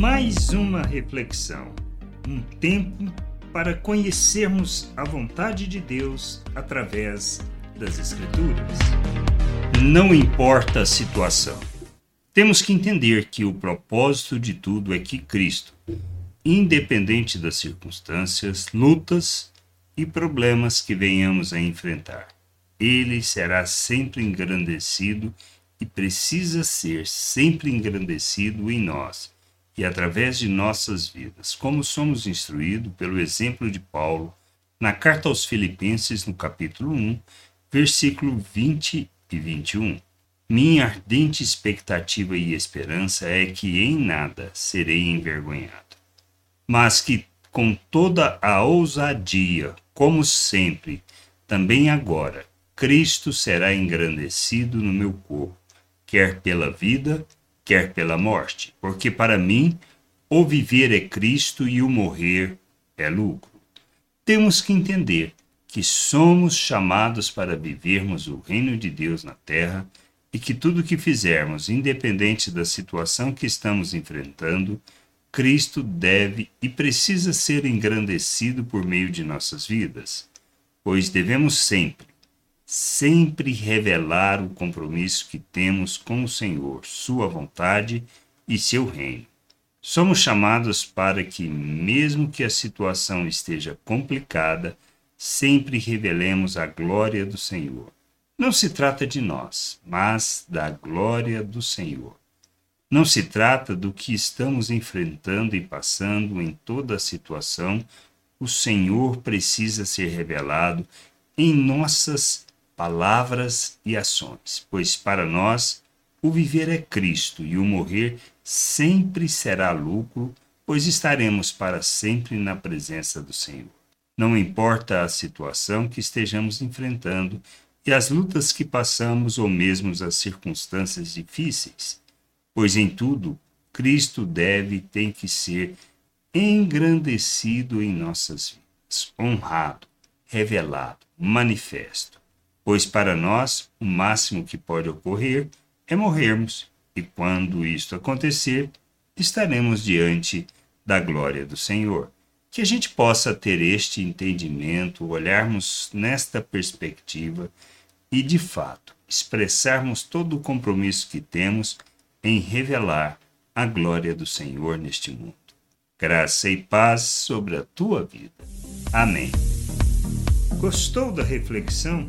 mais uma reflexão, um tempo para conhecermos a vontade de Deus através das Escrituras. Não importa a situação, temos que entender que o propósito de tudo é que Cristo, independente das circunstâncias, lutas e problemas que venhamos a enfrentar, ele será sempre engrandecido e precisa ser sempre engrandecido em nós e através de nossas vidas, como somos instruídos pelo exemplo de Paulo na carta aos Filipenses, no capítulo 1, versículo 20 e 21. Minha ardente expectativa e esperança é que em nada serei envergonhado, mas que com toda a ousadia, como sempre, também agora, Cristo será engrandecido no meu corpo, quer pela vida, quer pela morte, porque para mim o viver é Cristo e o morrer é lucro. Temos que entender que somos chamados para vivermos o reino de Deus na terra e que tudo que fizermos, independente da situação que estamos enfrentando, Cristo deve e precisa ser engrandecido por meio de nossas vidas, pois devemos sempre sempre revelar o compromisso que temos com o Senhor, Sua vontade e seu reino. Somos chamados para que, mesmo que a situação esteja complicada, sempre revelemos a glória do Senhor. Não se trata de nós, mas da glória do Senhor. Não se trata do que estamos enfrentando e passando em toda a situação, o Senhor precisa ser revelado em nossas palavras e ações, pois para nós o viver é Cristo e o morrer sempre será lucro, pois estaremos para sempre na presença do Senhor. Não importa a situação que estejamos enfrentando e as lutas que passamos ou mesmo as circunstâncias difíceis, pois em tudo Cristo deve e tem que ser engrandecido em nossas vidas, honrado, revelado, manifesto pois para nós o máximo que pode ocorrer é morrermos, e quando isto acontecer, estaremos diante da glória do Senhor. Que a gente possa ter este entendimento, olharmos nesta perspectiva e, de fato, expressarmos todo o compromisso que temos em revelar a glória do Senhor neste mundo. Graça e paz sobre a tua vida. Amém. Gostou da reflexão?